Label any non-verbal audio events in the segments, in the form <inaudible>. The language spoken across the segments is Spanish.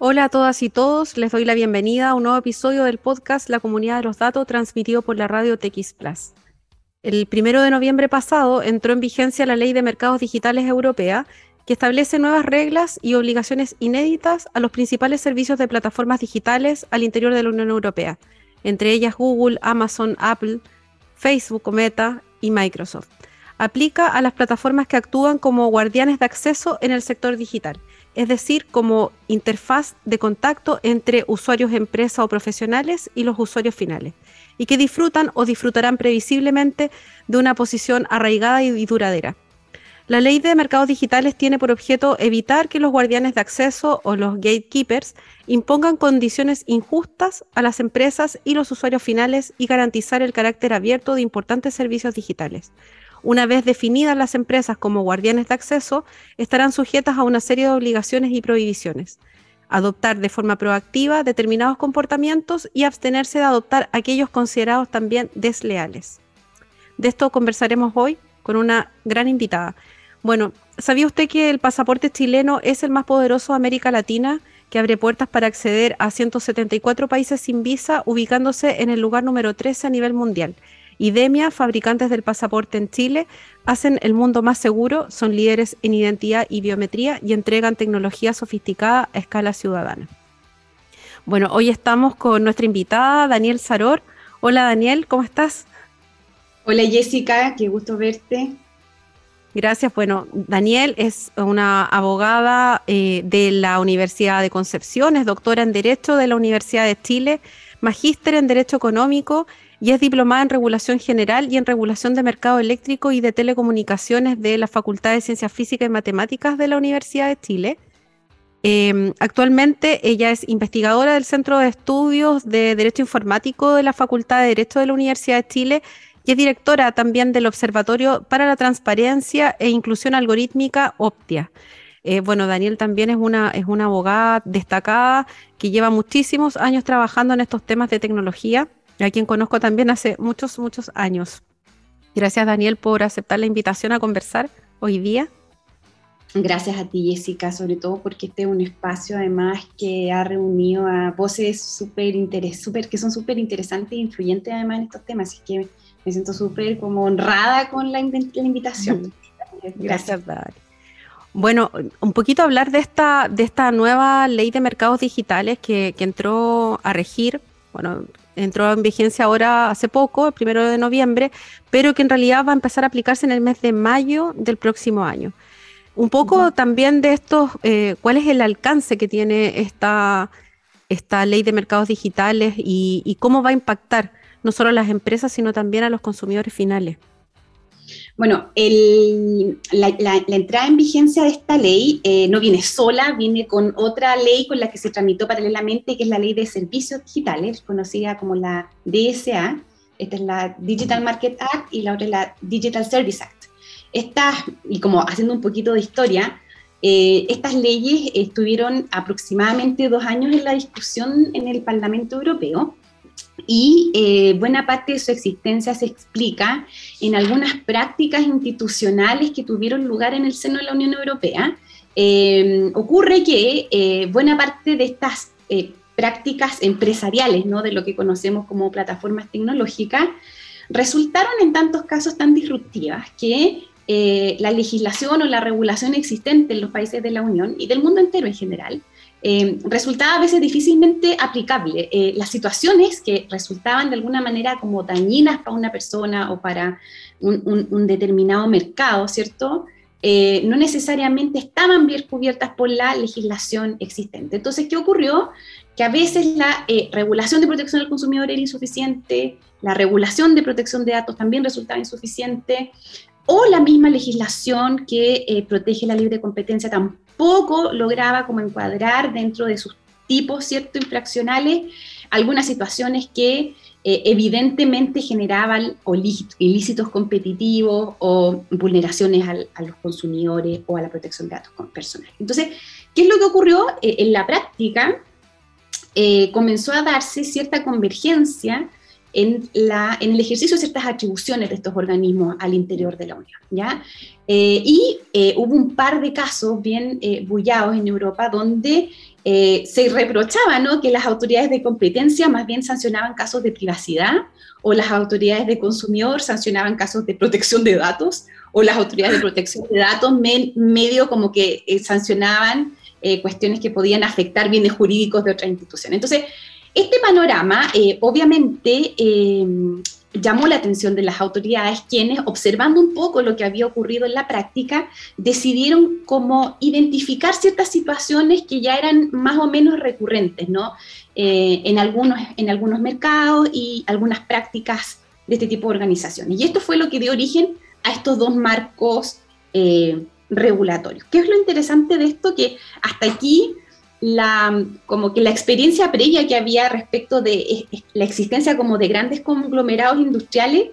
Hola a todas y todos, les doy la bienvenida a un nuevo episodio del podcast La Comunidad de los Datos transmitido por la radio TX Plus. El primero de noviembre pasado entró en vigencia la Ley de Mercados Digitales Europea, que establece nuevas reglas y obligaciones inéditas a los principales servicios de plataformas digitales al interior de la Unión Europea, entre ellas Google, Amazon, Apple, Facebook, Meta y Microsoft. Aplica a las plataformas que actúan como guardianes de acceso en el sector digital es decir, como interfaz de contacto entre usuarios, empresas o profesionales y los usuarios finales, y que disfrutan o disfrutarán previsiblemente de una posición arraigada y duradera. La ley de mercados digitales tiene por objeto evitar que los guardianes de acceso o los gatekeepers impongan condiciones injustas a las empresas y los usuarios finales y garantizar el carácter abierto de importantes servicios digitales. Una vez definidas las empresas como guardianes de acceso, estarán sujetas a una serie de obligaciones y prohibiciones. Adoptar de forma proactiva determinados comportamientos y abstenerse de adoptar aquellos considerados también desleales. De esto conversaremos hoy con una gran invitada. Bueno, ¿sabía usted que el pasaporte chileno es el más poderoso de América Latina, que abre puertas para acceder a 174 países sin visa, ubicándose en el lugar número 13 a nivel mundial? IDEMIA, fabricantes del pasaporte en Chile, hacen el mundo más seguro, son líderes en identidad y biometría y entregan tecnología sofisticada a escala ciudadana. Bueno, hoy estamos con nuestra invitada, Daniel Saror. Hola Daniel, ¿cómo estás? Hola Jessica, qué gusto verte. Gracias. Bueno, Daniel es una abogada eh, de la Universidad de Concepción, es doctora en Derecho de la Universidad de Chile, magíster en Derecho Económico y es diplomada en Regulación General y en Regulación de Mercado Eléctrico y de Telecomunicaciones de la Facultad de Ciencias Físicas y Matemáticas de la Universidad de Chile. Em, actualmente ella es investigadora del Centro de Estudios de Derecho Informático de la Facultad de Derecho de la Universidad de Chile y es directora también del Observatorio para la Transparencia e Inclusión Algorítmica Optia. Eh, bueno, Daniel también es una, es una abogada destacada que lleva muchísimos años trabajando en estos temas de tecnología a quien conozco también hace muchos, muchos años. Gracias Daniel por aceptar la invitación a conversar hoy día. Gracias a ti Jessica, sobre todo porque este es un espacio además que ha reunido a voces súper super, que son súper interesantes e influyentes además en estos temas, así que me siento súper como honrada con la, invitación. <laughs> Gracias, Daniel. Bueno, un poquito hablar de esta, de esta nueva ley de mercados digitales que, que entró a regir, bueno, entró en vigencia ahora hace poco, el primero de noviembre, pero que en realidad va a empezar a aplicarse en el mes de mayo del próximo año. Un poco también de estos, eh, cuál es el alcance que tiene esta, esta ley de mercados digitales y, y cómo va a impactar no solo a las empresas, sino también a los consumidores finales. Bueno, la, entrada en vigencia de esta ley eh, no viene sola, viene con otra ley con la que se tramitó paralelamente, que es la ley de servicios digitales, conocida como la DSA. Esta es la Digital Market Act y la otra es la Digital Service Act. Estas, y como haciendo un poquito de historia, eh, estas leyes estuvieron aproximadamente dos años en la discusión en el Parlamento Europeo y eh, buena parte de su existencia se explica en algunas prácticas institucionales que tuvieron lugar en el seno de la Unión Europea. Eh, ocurre que eh, buena parte de estas prácticas empresariales, ¿no? de lo que conocemos como plataformas tecnológicas, resultaron en tantos casos tan disruptivas que la legislación o la regulación existente en los países de la Unión y del mundo entero en general eh, resultaba a veces difícilmente aplicable. Eh, las situaciones que resultaban de alguna manera como dañinas para una persona o para un, determinado mercado, ¿cierto? Eh, no necesariamente estaban bien cubiertas por la legislación existente. Entonces, ¿qué ocurrió? Que a veces la regulación de protección del consumidor era insuficiente, la regulación de protección de datos también resultaba insuficiente, o la misma legislación que protege la libre competencia tampoco poco lograba como encuadrar dentro de sus tipos cierto infraccionales algunas situaciones que eh, evidentemente generaban ilícitos competitivos o vulneraciones a los consumidores o a la protección de datos personales. Entonces, ¿qué es lo que ocurrió? Eh, en la práctica eh, comenzó a darse cierta convergencia en, la, en el ejercicio de ciertas atribuciones de estos organismos al interior de la Unión. ¿ya? Eh, y eh, hubo un par de casos bien eh, bullados en Europa donde se reprochaba ¿no? que las autoridades de competencia más bien sancionaban casos de privacidad o las autoridades de consumidor sancionaban casos de protección de datos o las autoridades de protección de datos medio como que sancionaban cuestiones que podían afectar bienes jurídicos de otra institución. Entonces, este panorama, eh, obviamente, eh, llamó la atención de las autoridades, quienes, observando un poco lo que había ocurrido en la práctica, decidieron como identificar ciertas situaciones que ya eran más o menos recurrentes, ¿no? Eh, en, algunos, en algunos mercados y algunas prácticas de este tipo de organizaciones. Y esto fue lo que dio origen a estos dos marcos regulatorios. ¿Qué es lo interesante de esto? Que hasta aquí la, como que la experiencia previa que había respecto de la existencia como de grandes conglomerados industriales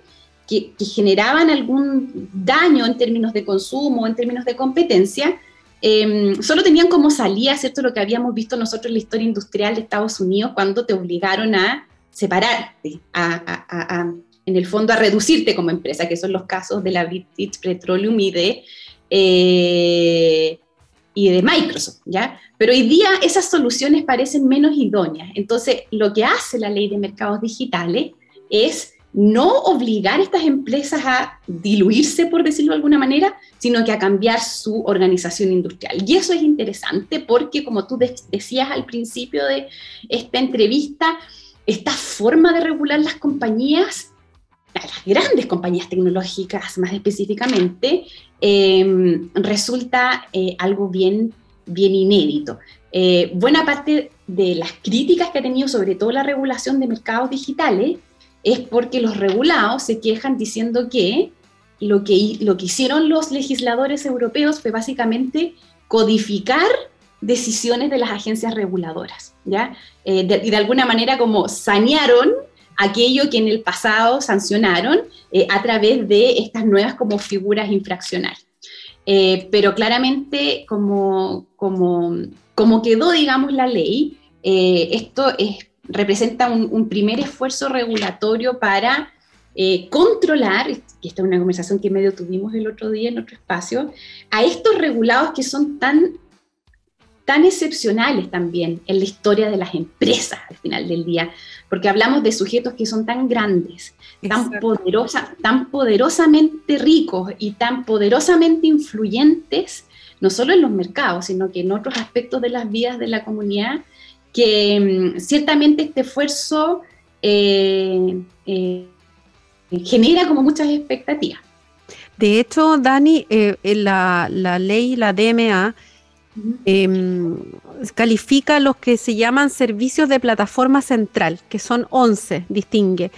que, generaban algún daño en términos de consumo, en términos de competencia, em, solo tenían como salida, ¿cierto? Lo que habíamos visto nosotros en la historia industrial de Estados Unidos cuando te obligaron a separarte, a, en el fondo a reducirte como empresa, que son los casos de la British Petroleum y de... Eh, y de Microsoft, ¿ya? Pero hoy día esas soluciones parecen menos idóneas. Entonces, lo que hace la ley de mercados digitales es no obligar a estas empresas a diluirse, por decirlo de alguna manera, sino que a cambiar su organización industrial. Y eso es interesante porque, como tú decías al principio de esta entrevista, esta forma de regular las compañías las grandes compañías tecnológicas más específicamente, em, resulta eh, algo bien, bien inédito. Eh, buena parte de las críticas que ha tenido sobre todo la regulación de mercados digitales es porque los regulados se quejan diciendo que lo que, lo que hicieron los legisladores europeos fue básicamente codificar decisiones de las agencias reguladoras, ¿ya? Eh, y de alguna manera como sanearon aquello que en el pasado sancionaron eh, a través de estas nuevas como figuras infraccionales. Eh, pero claramente, como, como, como, quedó, digamos, la ley, eh, esto es, representa un, primer esfuerzo regulatorio para controlar, y esta es una conversación que medio tuvimos el otro día en otro espacio, a estos regulados que son tan tan excepcionales también en la historia de las empresas al final del día, porque hablamos de sujetos que son tan grandes, tan, poderosa, tan poderosamente ricos y tan poderosamente influyentes, no solo en los mercados, sino que en otros aspectos de las vidas de la comunidad, que mm, ciertamente este esfuerzo eh, eh, genera como muchas expectativas. De hecho, Dani, eh, la, la ley, la DMA, Em, califica los que se llaman servicios de plataforma central, que son 11, distingue.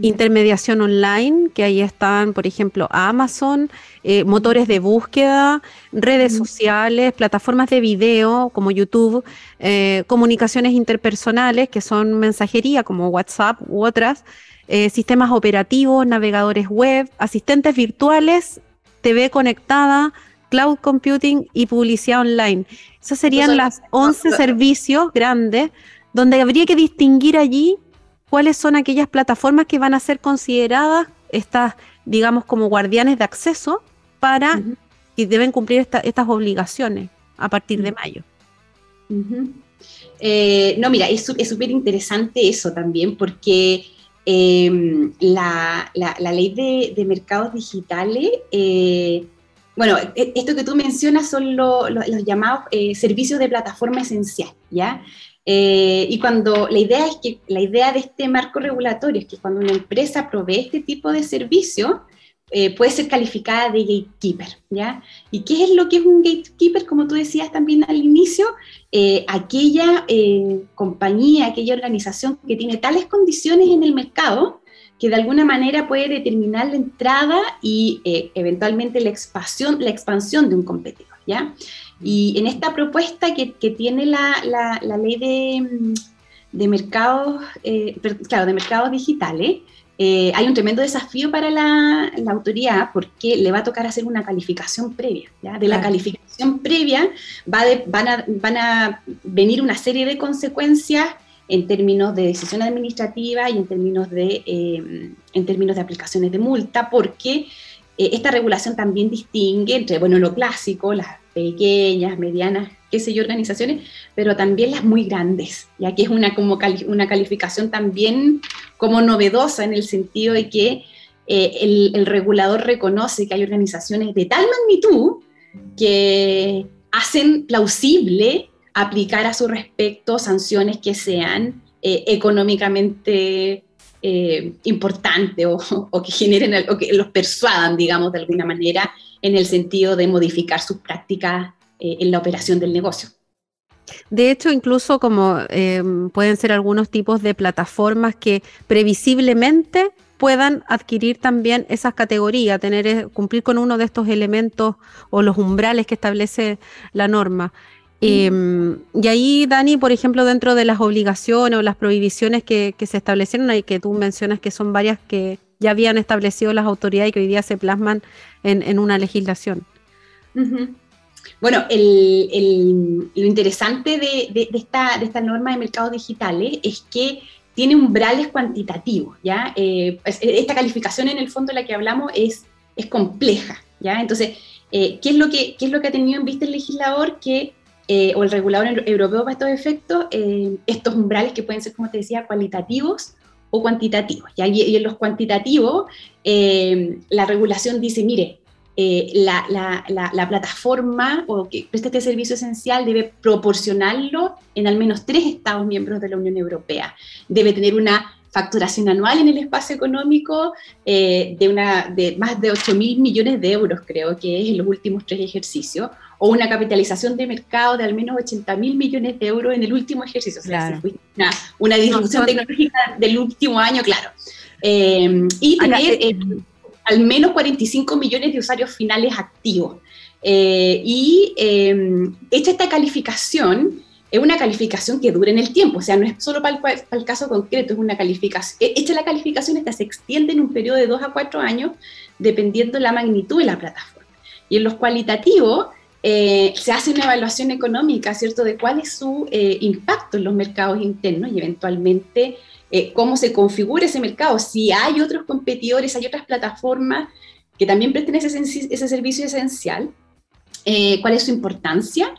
Intermediación online, que ahí están, por ejemplo, Amazon, eh, motores de búsqueda, redes sociales, plataformas de video como YouTube, eh, comunicaciones interpersonales, que son mensajería como WhatsApp u otras, eh, sistemas operativos, navegadores web, asistentes virtuales, TV conectada, cloud computing y publicidad online. Esos serían las 11 servicios grandes donde habría que distinguir allí cuáles son aquellas plataformas que van a ser consideradas estas, digamos, como guardianes de acceso para y deben cumplir estas obligaciones a partir de mayo. Eh, no, mira, es súper interesante eso también, porque em, la, ley de, mercados digitales eh, bueno, e, esto que tú mencionas son los llamados eh, servicios de plataforma esencial, ¿ya? Eh, y cuando la idea es que la idea de este marco regulatorio es que cuando una empresa provee este tipo de servicio, eh, puede ser calificada de gatekeeper, ¿ya? ¿Y qué es lo que es un gatekeeper? Como tú decías también al inicio, aquella compañía, aquella organización que tiene tales condiciones en el mercado que de alguna manera puede determinar la entrada y eh, eventualmente la expansión, la expansión de un competidor. ¿ya? Y en esta propuesta que, que tiene la, la, ley de, mm, de mercados, eh, claro, de mercados digitales, eh, hay un tremendo desafío para la, la, autoridad porque le va a tocar hacer una calificación previa. ¿ya? De la calificación previa va van, a, van a venir una serie de consecuencias en términos de decisión administrativa y en términos de, em, en términos de aplicaciones de multa, porque eh, esta regulación también distingue entre, bueno, lo clásico, las pequeñas, medianas, qué sé yo, organizaciones, pero también las muy grandes, ya que es una, como una calificación también como novedosa en el sentido de que eh, el, el, regulador reconoce que hay organizaciones de tal magnitud que hacen plausible aplicar a su respecto sanciones que sean eh, económicamente eh, importantes o, que generen o que los persuadan, digamos, de alguna manera en el sentido de modificar sus prácticas eh, en la operación del negocio. De hecho, incluso como pueden ser algunos tipos de plataformas que previsiblemente puedan adquirir también esas categorías, tener, cumplir con uno de estos elementos o los umbrales que establece la norma. Em, y ahí, Dani, por ejemplo, dentro de las obligaciones o las prohibiciones que, se establecieron, y que tú mencionas que son varias que ya habían establecido las autoridades y que hoy día se plasman en, una legislación. Bueno, lo interesante de, esta, de esta norma de mercados digitales es que tiene umbrales cuantitativos, ¿ya? Eh, esta calificación en el fondo de la que hablamos es, es compleja, ¿ya? Entonces, eh, ¿qué, es lo que, ¿qué es lo que ha tenido en vista el legislador? Que eh, o el regulador europeo para estos efectos, eh, estos umbrales que pueden ser, como te decía, cualitativos o cuantitativos. Y, en los cuantitativos, eh, la regulación dice, mire, la, la, plataforma o que preste este servicio esencial debe proporcionarlo en al menos tres Estados miembros de la Unión Europea. Debe tener una facturación anual en el espacio económico de, una, de más de 8 mil millones de euros, creo que es en los últimos tres ejercicios, o una capitalización de mercado de al menos 80 mil millones de euros en el último ejercicio. una, una, disrupción tecnológica del último año, claro. Eh, y tener eh, eh, al menos 45 millones de usuarios finales activos. y hecha esta calificación, es una calificación que dura en el tiempo, o sea, no es solo para el, caso concreto, es una calificación. Hecha la calificación, esta se extiende en un periodo de 2 a 4 años, dependiendo la magnitud de la plataforma. Y en los cualitativos, eh, se hace una evaluación económica, ¿cierto?, de cuál es su eh, impacto en los mercados internos y eventualmente eh, cómo se configura ese mercado. Si hay otros competidores, hay otras plataformas que también presten ese, ese servicio esencial, cuál es su importancia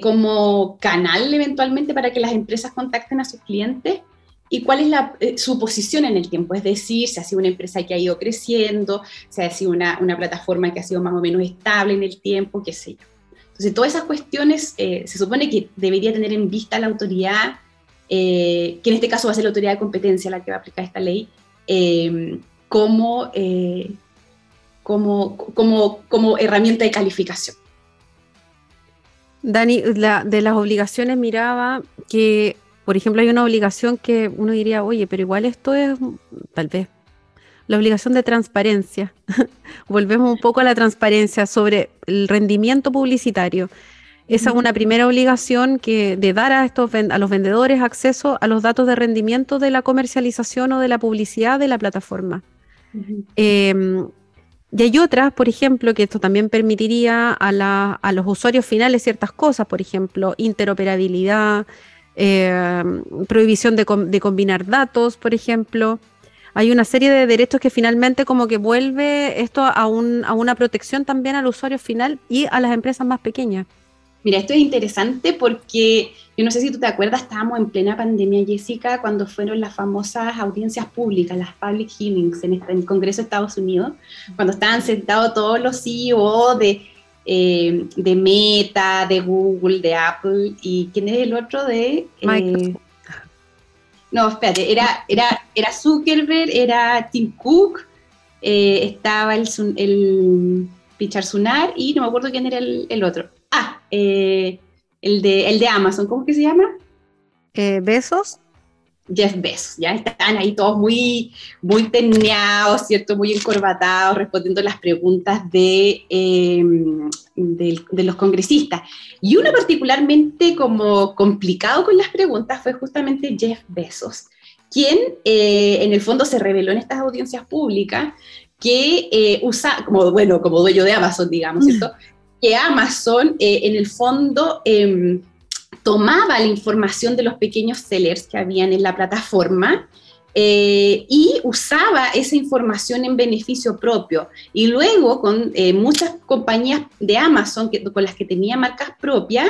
como canal eventualmente para que las empresas contacten a sus clientes y cuál es la, su posición en el tiempo, es decir, si ha sido una empresa que ha ido creciendo, si ha sido una, una, plataforma que ha sido más o menos estable en el tiempo, qué sé yo. Entonces, todas esas cuestiones eh, se supone que debería tener en vista la autoridad, eh, que en este caso va a ser la autoridad de competencia la que va a aplicar esta ley, eh, como, como, como, como herramienta de calificación. Dani, de las obligaciones miraba que por ejemplo, hay una obligación que uno diría, oye, pero igual esto es tal vez la obligación de transparencia. <laughs> Volvemos un poco a la transparencia sobre el rendimiento publicitario. Esa es una primera obligación que de dar a estos a los vendedores acceso a los datos de rendimiento de la comercialización o de la publicidad de la plataforma. Y hay otras, por ejemplo, que esto también permitiría a, a los usuarios finales ciertas cosas, por ejemplo, interoperabilidad, eh, prohibición de, combinar datos, por ejemplo. Hay una serie de derechos que finalmente como que vuelve esto a, a una protección también al usuario final y a las empresas más pequeñas. Mira, esto es interesante porque yo no sé si tú te acuerdas, estábamos en plena pandemia, Jessica, cuando fueron las famosas audiencias públicas, las public hearings en el Congreso de Estados Unidos, cuando estaban sentados todos los CEO de eh, de Meta, de Google, de Apple, y ¿quién es el otro de... Eh, no, espérate, era, era, era Zuckerberg, era Tim Cook, eh, estaba el, el Pichar Sunar y no me acuerdo quién era el, otro. Ah, el, de, el de Amazon, ¿cómo que se llama? Besos. Jeff Bezos, ya están ahí todos muy, muy teneados, ¿cierto? Muy encorbatados, respondiendo las preguntas de, em, de, los congresistas. Y uno particularmente como complicado con las preguntas fue justamente Jeff Bezos, quien eh, en el fondo se reveló en estas audiencias públicas que eh, usa, como, bueno, como dueño de Amazon, digamos, ¿cierto? Que Amazon eh, en el fondo em, tomaba la información de los pequeños sellers que habían en la plataforma eh, y usaba esa información en beneficio propio. Y luego con eh, muchas compañías de Amazon que, con las que tenía marcas propias,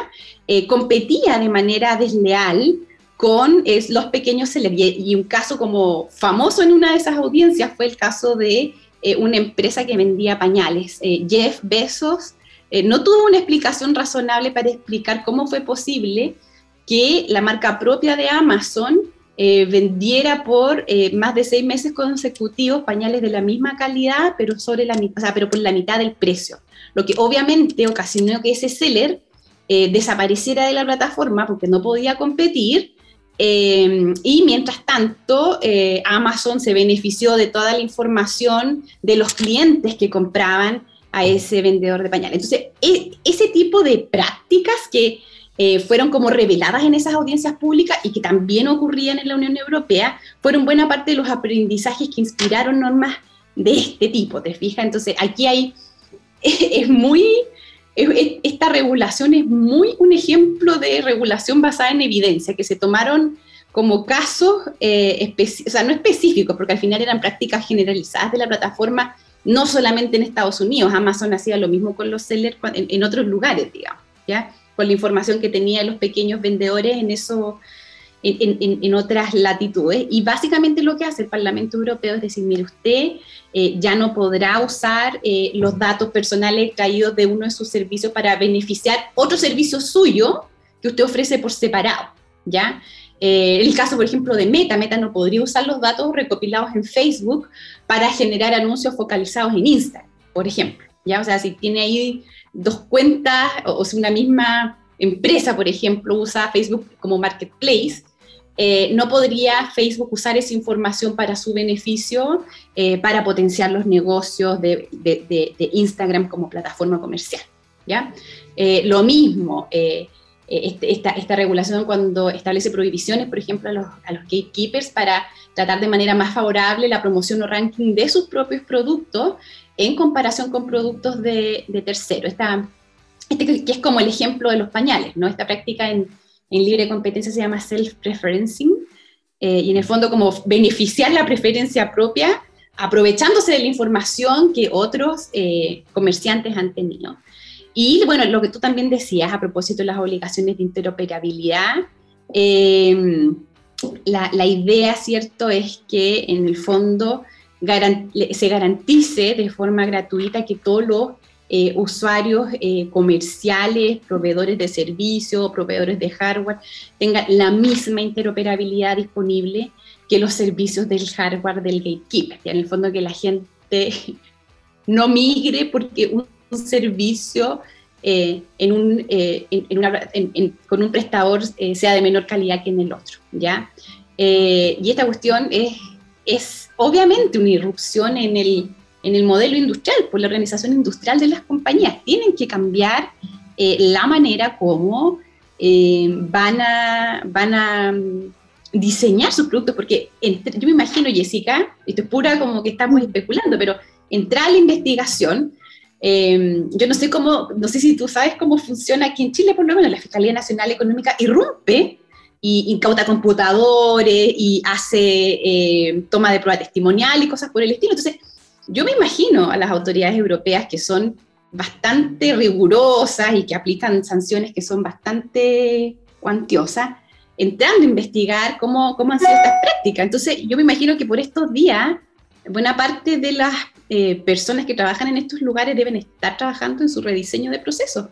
competía de manera desleal con los pequeños sellers. Y, un caso como famoso en una de esas audiencias fue el caso de una empresa que vendía pañales. Jeff Bezos no tuvo una explicación razonable para explicar cómo fue posible que la marca propia de Amazon eh, vendiera por eh, más de seis meses consecutivos pañales de la misma calidad, pero, sobre la, por la mitad del precio. Lo que obviamente ocasionó que ese seller eh, desapareciera de la plataforma porque no podía competir. y mientras tanto, Amazon se benefició de toda la información de los clientes que compraban a ese vendedor de pañales. Entonces, e, ese tipo de prácticas que eh, fueron como reveladas en esas audiencias públicas y que también ocurrían en la Unión Europea, fueron buena parte de los aprendizajes que inspiraron normas de este tipo, ¿te fijas? Entonces, aquí hay, <laughs> es, muy, esta regulación es muy un ejemplo de regulación basada en evidencia, que se tomaron como casos, eh, o sea, no específicos, porque al final eran prácticas generalizadas de la plataforma, no solamente en Estados Unidos, Amazon hacía lo mismo con los sellers en, en otros lugares, digamos, ¿ya? con la información que tenían los pequeños vendedores en eso, en, otras latitudes. Y básicamente lo que hace el Parlamento Europeo es decir, mire, usted eh, ya no podrá usar eh, los datos personales extraídos de uno de sus servicios para beneficiar otro servicio suyo que usted ofrece por separado, ¿ya? Eh, el caso, por ejemplo, de Meta, Meta no podría usar los datos recopilados en Facebook para generar anuncios focalizados en Instagram, por ejemplo, ¿ya? O sea, si tiene ahí dos cuentas, o, si una misma empresa, por ejemplo, usa Facebook como marketplace, eh, no podría Facebook usar esa información para su beneficio, eh, para potenciar los negocios de, Instagram como plataforma comercial. ¿ya? Eh, lo mismo, este, esta, esta, regulación cuando establece prohibiciones, por ejemplo, a los, a los, gatekeepers para tratar de manera más favorable la promoción o ranking de sus propios productos, en comparación con productos de, de terceros. Esta, este que es como el ejemplo de los pañales, ¿no? Esta práctica en, en libre competencia se llama self-preferencing, eh, y en el fondo como beneficiar la preferencia propia aprovechándose de la información que otros eh, comerciantes han tenido. Y bueno, lo que tú también decías a propósito de las obligaciones de interoperabilidad, eh, la, la, idea, ¿cierto?, es que en el fondo se garantice de forma gratuita que todos los eh, usuarios eh, comerciales, proveedores de servicios, proveedores de hardware, tengan la misma interoperabilidad disponible que los servicios del hardware del gatekeeper. En el fondo que la gente <laughs> no migre porque servicio eh, en un, con un prestador sea de menor calidad que en el otro. ¿ya? y esta cuestión es es obviamente una irrupción en el, en el modelo industrial, por la organización industrial de las compañías. Tienen que cambiar eh, la manera como eh, van, a, van a mm, diseñar sus productos, porque yo me imagino, Jessica, esto es pura como que estamos especulando, pero entrar a la investigación, em, yo no sé cómo, no sé si tú sabes cómo funciona aquí en Chile, por lo menos la Fiscalía Nacional Económica irrumpe y incauta computadores y hace eh, toma de prueba testimonial y cosas por el estilo. Entonces, yo me imagino a las autoridades europeas que son bastante rigurosas y que aplican sanciones que son bastante cuantiosas, entrando a investigar cómo, cómo han sido estas prácticas. Entonces, yo me imagino que por estos días, buena parte de las eh, personas que trabajan en estos lugares deben estar trabajando en su rediseño de procesos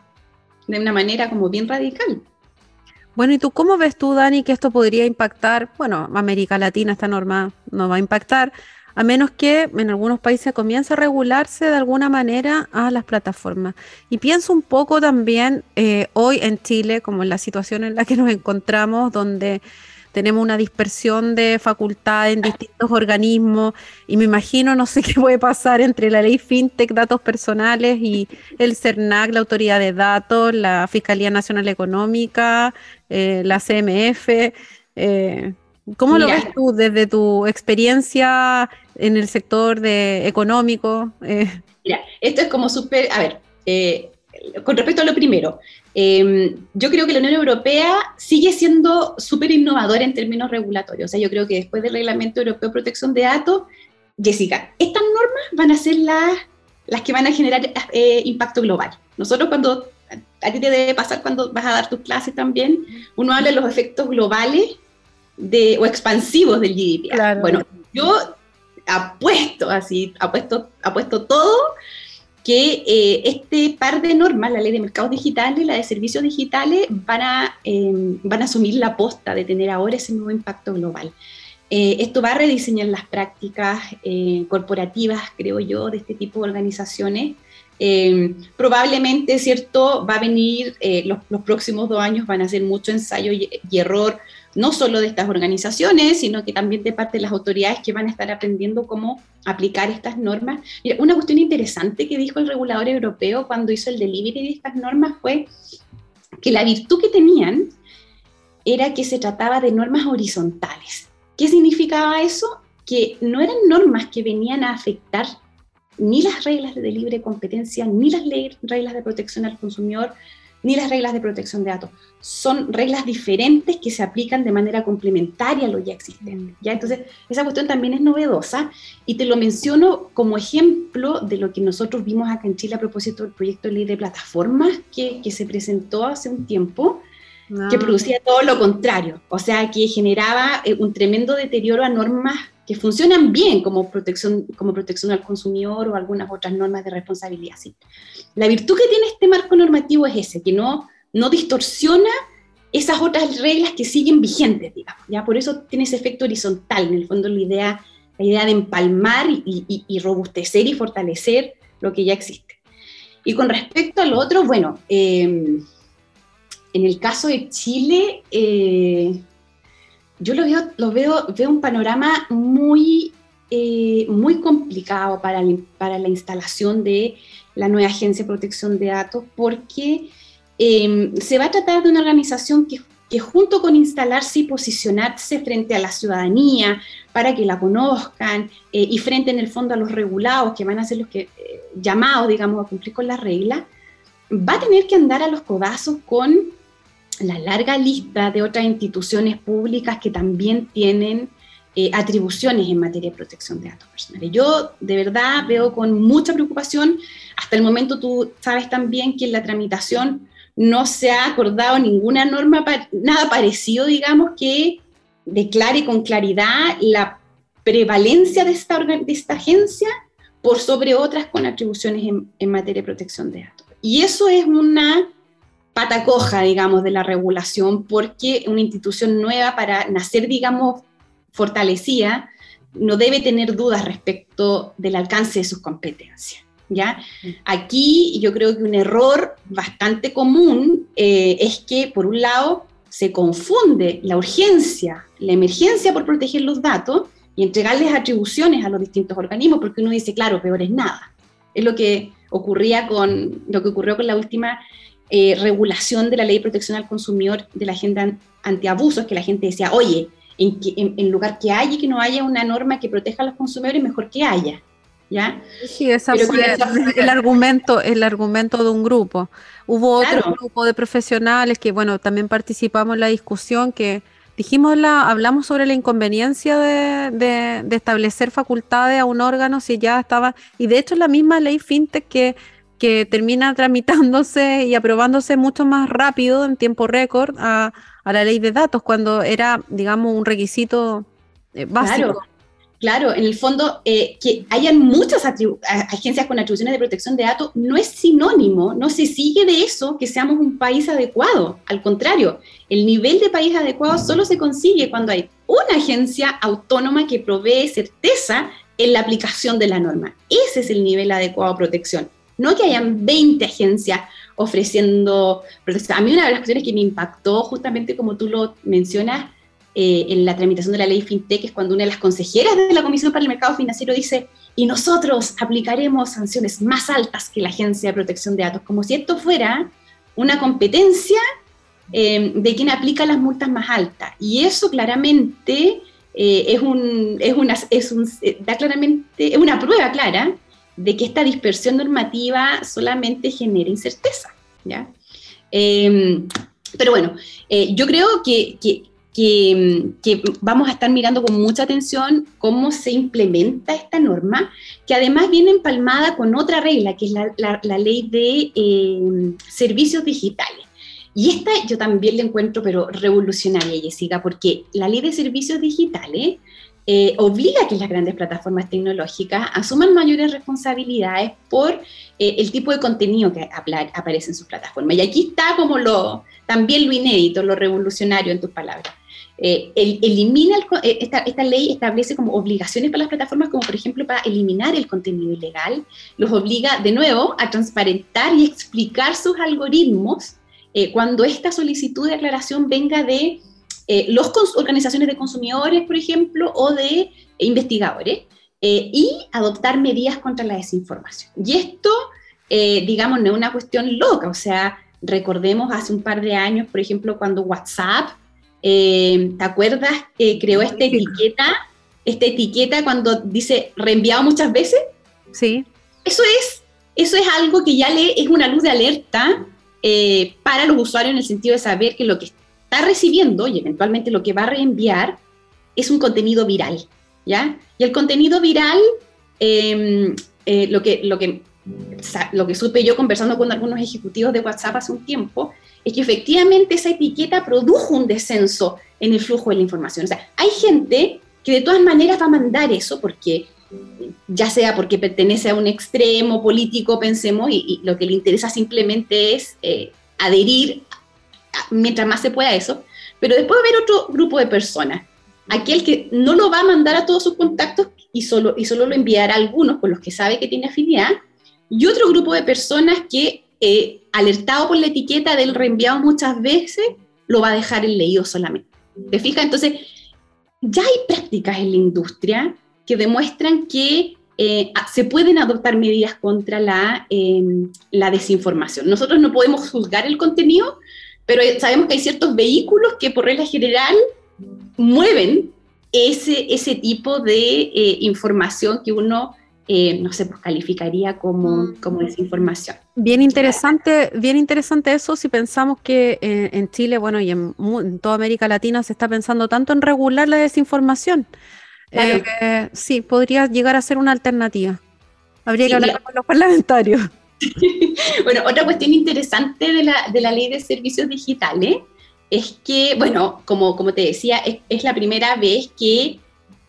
de una manera como bien radical. Bueno, ¿y tú cómo ves tú, Dani, que esto podría impactar? Bueno, América Latina esta norma no va a impactar, a menos que en algunos países comience a regularse de alguna manera a las plataformas. Y pienso un poco también eh, hoy en Chile, como en la situación en la que nos encontramos, donde tenemos una dispersión de facultades en distintos organismos y me imagino, no sé <laughs> qué puede pasar entre la ley FinTech, datos personales y el CERNAC, la Autoridad de Datos, la Fiscalía Nacional Económica, eh, la CMF. Eh, ¿Cómo lo ves tú desde tu experiencia en el sector de económico? Eh, Mira, esto es como súper, a ver, con respecto a lo primero, em, yo creo que la Unión Europea sigue siendo súper innovadora en términos regulatorios. O sea, yo creo que después del Reglamento Europeo de Protección de Datos, Jessica, estas normas van a ser las, las que van a generar eh, impacto global. Nosotros cuando, a ti te debe pasar cuando vas a dar tus clases también, uno habla de los efectos globales de, o expansivos del GDPR. Bueno, yo apuesto así, apuesto, apuesto todo que eh, este par de normas, la ley de mercados digitales y la de servicios digitales, van a, em, van a asumir la posta de tener ahora ese nuevo impacto global. Eh, esto va a rediseñar las prácticas eh, corporativas, creo yo, de este tipo de organizaciones. Em, probablemente, ¿cierto? Va a venir, los, los, próximos dos años van a ser mucho ensayo y error no solo de estas organizaciones, sino que también de parte de las autoridades que van a estar aprendiendo cómo aplicar estas normas. una cuestión interesante que dijo el regulador europeo cuando hizo el delivery de estas normas fue que la virtud que tenían era que se trataba de normas horizontales. ¿Qué significaba eso? Que no eran normas que venían a afectar ni las reglas de libre competencia, ni las reglas de protección al consumidor, ni las reglas de protección de datos. Son reglas diferentes que se aplican de manera complementaria a lo ya existente. ¿ya? Entonces, esa cuestión también es novedosa y te lo menciono como ejemplo de lo que nosotros vimos acá en Chile a propósito del proyecto de ley de plataformas que, que se presentó hace un tiempo que ah. producía todo lo contrario, o sea, que generaba eh, un tremendo deterioro a normas que funcionan bien como protección, como protección al consumidor o algunas otras normas de responsabilidad. ¿sí? La virtud que tiene este marco normativo es ese, que no, no distorsiona esas otras reglas que siguen vigentes, digamos. ¿ya? Por eso tiene ese efecto horizontal, en el fondo la idea, la idea de empalmar y, robustecer y fortalecer lo que ya existe. Y con respecto a lo otro, bueno, eh, en el caso de Chile, eh, yo lo veo, lo veo, veo un panorama muy, eh, muy complicado para, para la instalación de la nueva Agencia de Protección de Datos, porque em, se va a tratar de una organización que, que, junto con instalarse y posicionarse frente a la ciudadanía para que la conozcan eh, y frente en el fondo a los regulados, que van a ser los que llamados, digamos, a cumplir con las reglas, va a tener que andar a los codazos con la larga lista de otras instituciones públicas que también tienen eh, atribuciones en materia de protección de datos personales. Yo de verdad veo con mucha preocupación, hasta el momento tú sabes también que en la tramitación no se ha acordado ninguna norma, nada parecido, digamos, que declare con claridad la prevalencia de esta, de esta agencia por sobre otras con atribuciones en, en materia de protección de datos. Y eso es una pata coja, digamos, de la regulación, porque una institución nueva para nacer, digamos, fortalecida, no debe tener dudas respecto del alcance de sus competencias. ¿ya? Aquí yo creo que un error bastante común eh, es que, por un lado, se confunde la urgencia, la emergencia por proteger los datos y entregarles atribuciones a los distintos organismos, porque uno dice, claro, peor es nada. Es lo que ocurría con lo que ocurrió con la última eh, regulación de la ley de protección al consumidor de la agenda antiabusos, que la gente decía, oye, en, en, lugar que haya y que no haya una norma que proteja a los consumidores, mejor que haya. ¿Ya? Sí, esa fue el argumento, el argumento de un grupo. Hubo otro grupo de profesionales que, bueno, también participamos en la discusión que dijimos la, hablamos sobre la inconveniencia de, de, de, establecer facultades a un órgano si ya estaba, y de hecho la misma ley FinTech que que termina tramitándose y aprobándose mucho más rápido en tiempo récord a, la ley de datos, cuando era, digamos, un requisito eh, básico. Claro. En el fondo, eh, que hayan muchas agencias con atribuciones de protección de datos no es sinónimo, no se sigue de eso que seamos un país adecuado. Al contrario, el nivel de país adecuado solo se consigue cuando hay una agencia autónoma que provee certeza en la aplicación de la norma. Ese es el nivel adecuado de protección. No que hayan 20 agencias ofreciendo. A mí una de las cuestiones que me impactó, justamente como tú lo mencionas, eh, en la tramitación de la ley FinTech, es cuando una de las consejeras de la Comisión para el Mercado Financiero dice, y nosotros aplicaremos sanciones más altas que la Agencia de Protección de Datos, como si esto fuera una competencia eh, de quien aplica las multas más altas. Y eso claramente eh, es, un, es, una, es, un, da claramente, es una prueba clara de que esta dispersión normativa solamente genera incerteza. ¿ya? Em, pero bueno, eh, yo creo que, que, vamos a estar mirando con mucha atención cómo se implementa esta norma, que además viene empalmada con otra regla, que es la, la, ley de em, servicios digitales. Y esta yo también la encuentro, pero revolucionaria, Jessica, porque la ley de servicios digitales eh, obliga a que las grandes plataformas tecnológicas asuman mayores responsabilidades por eh, el tipo de contenido que aparece en sus plataformas. Y aquí está como lo, también lo inédito, lo revolucionario en tus palabras. Eh, elimina esta, esta, ley establece como obligaciones para las plataformas, como por ejemplo para eliminar el contenido ilegal, los obliga de nuevo a transparentar y explicar sus algoritmos cuando esta solicitud de aclaración venga de eh, las organizaciones de consumidores, por ejemplo, o de investigadores, eh, y adoptar medidas contra la desinformación. Y esto, eh, digamos, no es una cuestión loca, o sea, recordemos hace un par de años, por ejemplo, cuando WhatsApp, ¿te acuerdas? creó esta etiqueta, esta etiqueta cuando dice reenviado muchas veces. Sí. Eso es, eso es algo que ya le, es una luz de alerta para los usuarios en el sentido de saber que lo que recibiendo y eventualmente lo que va a reenviar es un contenido viral, ¿ya? Y el contenido viral, em, eh, lo, que, lo, que, lo que supe yo conversando con algunos ejecutivos de WhatsApp hace un tiempo, es que efectivamente esa etiqueta produjo un descenso en el flujo de la información. O sea, hay gente que de todas maneras va a mandar eso porque ya sea porque pertenece a un extremo político, pensemos, y, lo que le interesa simplemente es eh, adherir mientras más se pueda eso, pero después va a haber otro grupo de personas, aquel que no lo va a mandar a todos sus contactos y solo, y solo lo enviará a algunos con los que sabe que tiene afinidad, y otro grupo de personas que, eh, alertado por la etiqueta del reenviado muchas veces, lo va a dejar en leído solamente. ¿Te fijas? Entonces, ya hay prácticas en la industria que demuestran que eh, se pueden adoptar medidas contra la, em, la desinformación. Nosotros no podemos juzgar el contenido, pero sabemos que hay ciertos vehículos que por regla general mueven ese, ese tipo de eh, información que uno, eh, no sé, pues calificaría como, mm. como desinformación. Bien interesante, bien interesante eso si pensamos que eh, en Chile, bueno, y en, toda América Latina se está pensando tanto en regular la desinformación. sí, podría llegar a ser una alternativa. Habría que hablar con los parlamentarios. <laughs> bueno, otra cuestión interesante de la, de la, ley de servicios digitales es que, bueno, como, como te decía, es, la primera vez que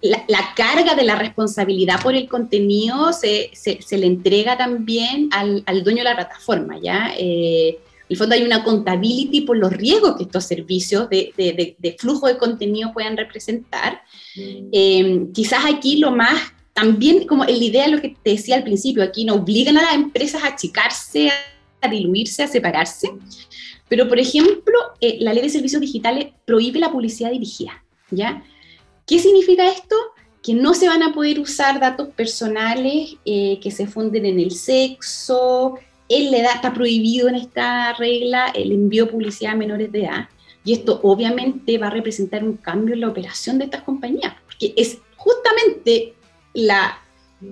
la, carga de la responsabilidad por el contenido se, se, le entrega también al, al, dueño de la plataforma, ¿ya? Eh, en el fondo hay una contability por los riesgos que estos servicios de, de, de flujo de contenido puedan representar. Mm. Eh, quizás aquí lo más también como la idea de lo que te decía al principio, aquí no obligan a las empresas a achicarse, a diluirse, a separarse, pero por ejemplo, eh, la ley de servicios digitales prohíbe la publicidad dirigida, ¿ya? ¿Qué significa esto? Que no se van a poder usar datos personales eh, que se funden en el sexo, en la edad está prohibido en esta regla el envío de publicidad a menores de edad, y esto obviamente va a representar un cambio en la operación de estas compañías, porque es justamente la,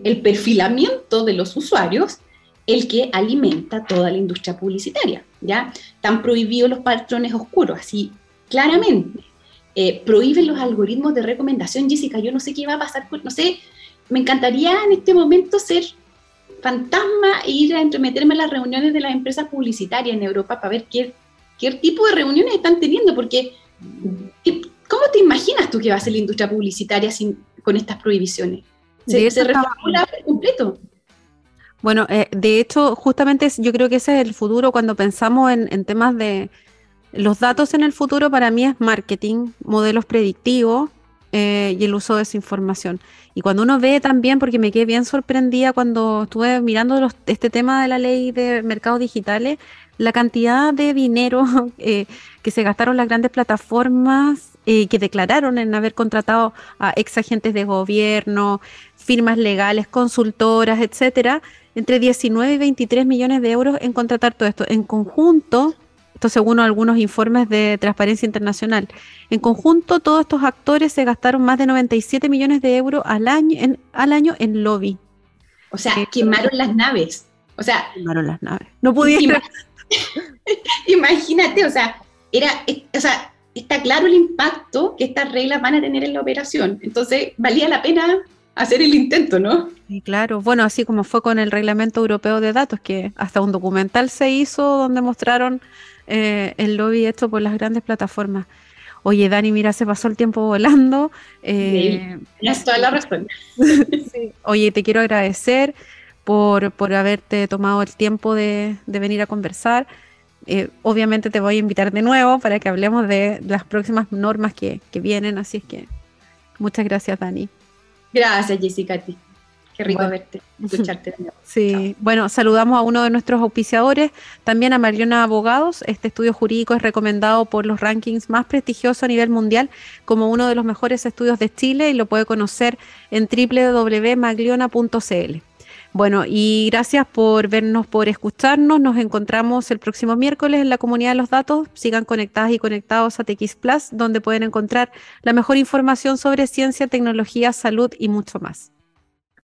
el perfilamiento de los usuarios el que alimenta toda la industria publicitaria, ¿ya? Están prohibidos los patrones oscuros, así claramente. Eh, prohíben los algoritmos de recomendación, Jessica, yo no sé qué va a pasar, no sé, me encantaría en este momento ser fantasma e ir a entremeterme en las reuniones de las empresas publicitarias en Europa para ver qué, qué tipo de reuniones están teniendo, porque ¿cómo te imaginas tú que va a ser la industria publicitaria sin, con estas prohibiciones? Se, se completo. Bueno, eh, de hecho, justamente yo creo que ese es el futuro cuando pensamos en, temas de los datos en el futuro, para mí es marketing, modelos predictivos eh, y el uso de esa información. Y cuando uno ve también, porque me quedé bien sorprendida cuando estuve mirando este tema de la ley de mercados digitales, la cantidad de dinero <laughs> eh, que se gastaron las grandes plataformas que declararon en haber contratado a ex agentes de gobierno, firmas legales, consultoras, etcétera, entre 19 y 23 millones de euros en contratar todo esto. En conjunto, esto según algunos informes de Transparencia Internacional, en conjunto todos estos actores se gastaron más de 97 millones de euros al año en, al año en lobby. O sea, quemaron las naves. O sea, quemaron las naves. No pudieron. <laughs> Imagínate, o sea, era, o sea, está claro el impacto que estas reglas van a tener en la operación. Entonces, valía la pena hacer el intento, ¿no? Sí, claro. Bueno, así como fue con el Reglamento Europeo de Datos, que hasta un documental se hizo donde mostraron eh, el lobby hecho por las grandes plataformas. Oye, Dani, mira, se pasó el tiempo volando. Eh, sí, toda la razón. <laughs> Oye, te quiero agradecer por, por haberte tomado el tiempo de, venir a conversar. Eh, obviamente te voy a invitar de nuevo para que hablemos de las próximas normas que, que vienen, así es que muchas gracias, Dani. Gracias, Jessica, a ti. Qué rico verte, escucharte. <laughs> Sí, bueno, saludamos a uno de nuestros auspiciadores, también a Mariona Abogados. Este estudio jurídico es recomendado por los rankings más prestigiosos a nivel mundial como uno de los mejores estudios de Chile y lo puede conocer en www.magliona.cl. Bueno, y gracias por vernos, por escucharnos. Nos encontramos el próximo miércoles en la comunidad de los datos. Sigan conectadas y conectados a TX Plus, donde pueden encontrar la mejor información sobre ciencia, tecnología, salud y mucho más.